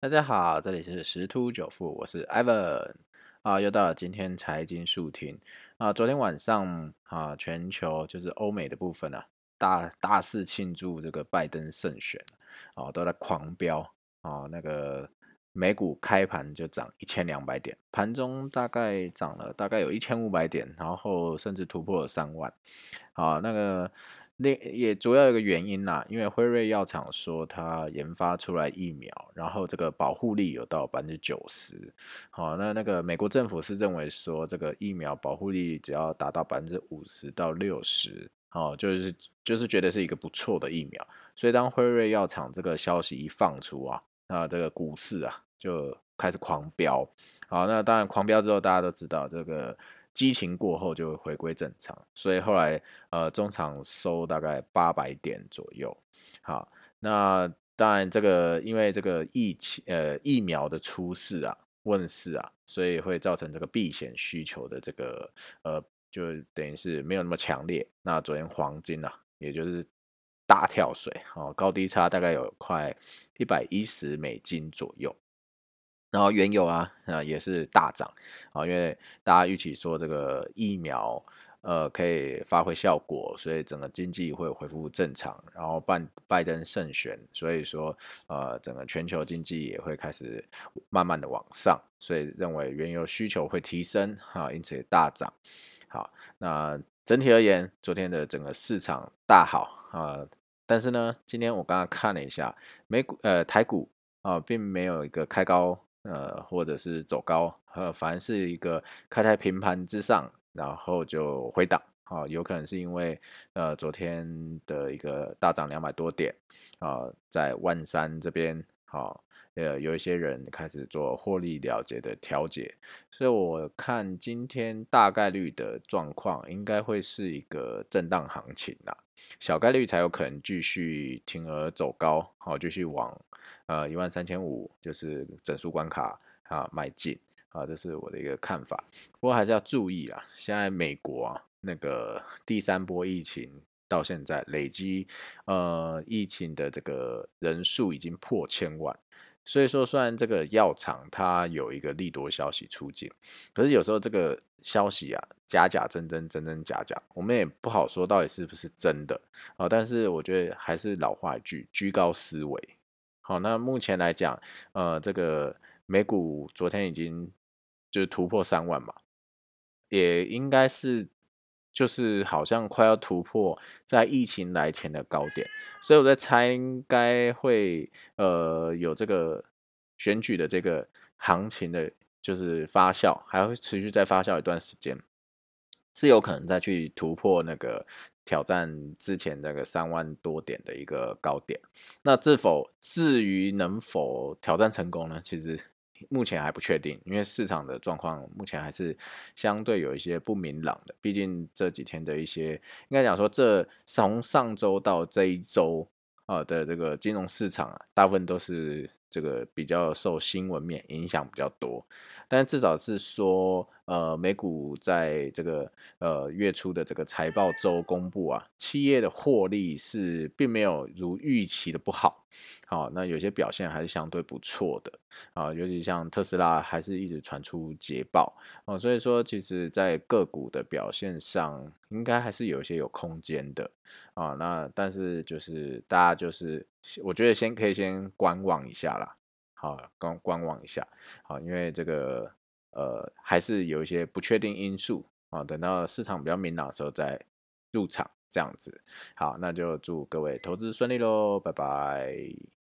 大家好，这里是十突九富，我是 Ivan 啊，又到了今天财经速听啊。昨天晚上啊，全球就是欧美的部分啊，大大肆庆祝这个拜登胜选啊，都在狂飙啊。那个美股开盘就涨一千两百点，盘中大概涨了大概有一千五百点，然后甚至突破了三万啊。那个。那也主要有个原因啦，因为辉瑞药厂说它研发出来疫苗，然后这个保护力有到百分之九十。好，那那个美国政府是认为说这个疫苗保护力只要达到百分之五十到六十，哦，就是就是觉得是一个不错的疫苗。所以当辉瑞药厂这个消息一放出啊，那这个股市啊就开始狂飙。好，那当然狂飙之后，大家都知道这个。激情过后就回归正常，所以后来呃中场收大概八百点左右。好，那当然这个因为这个疫情呃疫苗的出世啊问世啊，所以会造成这个避险需求的这个呃就等于是没有那么强烈。那昨天黄金啊，也就是大跳水哦，高低差大概有快一百一十美金左右。然后原油啊，呃也是大涨啊，因为大家预期说这个疫苗呃可以发挥效果，所以整个经济会恢复正常。然后拜拜登胜选，所以说呃整个全球经济也会开始慢慢的往上，所以认为原油需求会提升哈，因此也大涨。好，那整体而言，昨天的整个市场大好啊，但是呢，今天我刚刚看了一下美股呃台股啊，并没有一个开高。呃，或者是走高，呃，反而是一个开在平盘之上，然后就回档，啊，有可能是因为呃昨天的一个大涨两百多点，啊，在万山这边，好，呃，有一些人开始做获利了结的调节，所以我看今天大概率的状况应该会是一个震荡行情啦，小概率才有可能继续停而走高，好，继续往。呃，一万三千五就是整数关卡啊，迈进啊，这是我的一个看法。不过还是要注意啊，现在美国啊，那个第三波疫情到现在累积呃疫情的这个人数已经破千万，所以说虽然这个药厂它有一个利多消息出境，可是有时候这个消息啊假假真真真真假假，我们也不好说到底是不是真的啊。但是我觉得还是老话一句，居高思维。好，那目前来讲，呃，这个美股昨天已经就是突破三万嘛，也应该是就是好像快要突破在疫情来前的高点，所以我在猜应该会呃有这个选举的这个行情的，就是发酵，还会持续再发酵一段时间，是有可能再去突破那个。挑战之前那个三万多点的一个高点，那是否至于能否挑战成功呢？其实目前还不确定，因为市场的状况目前还是相对有一些不明朗的。毕竟这几天的一些，应该讲说，这从上周到这一周啊的这个金融市场啊，大部分都是。这个比较受新闻面影响比较多，但至少是说，呃，美股在这个呃月初的这个财报周公布啊，企业的获利是并没有如预期的不好，好，那有些表现还是相对不错的。啊，尤其像特斯拉还是一直传出捷报。哦，所以说其实在个股的表现上，应该还是有一些有空间的。啊，那但是就是大家就是。我觉得先可以先观望一下啦，好，观观望一下，好，因为这个呃还是有一些不确定因素啊，等到市场比较明朗的时候再入场，这样子，好，那就祝各位投资顺利喽，拜拜。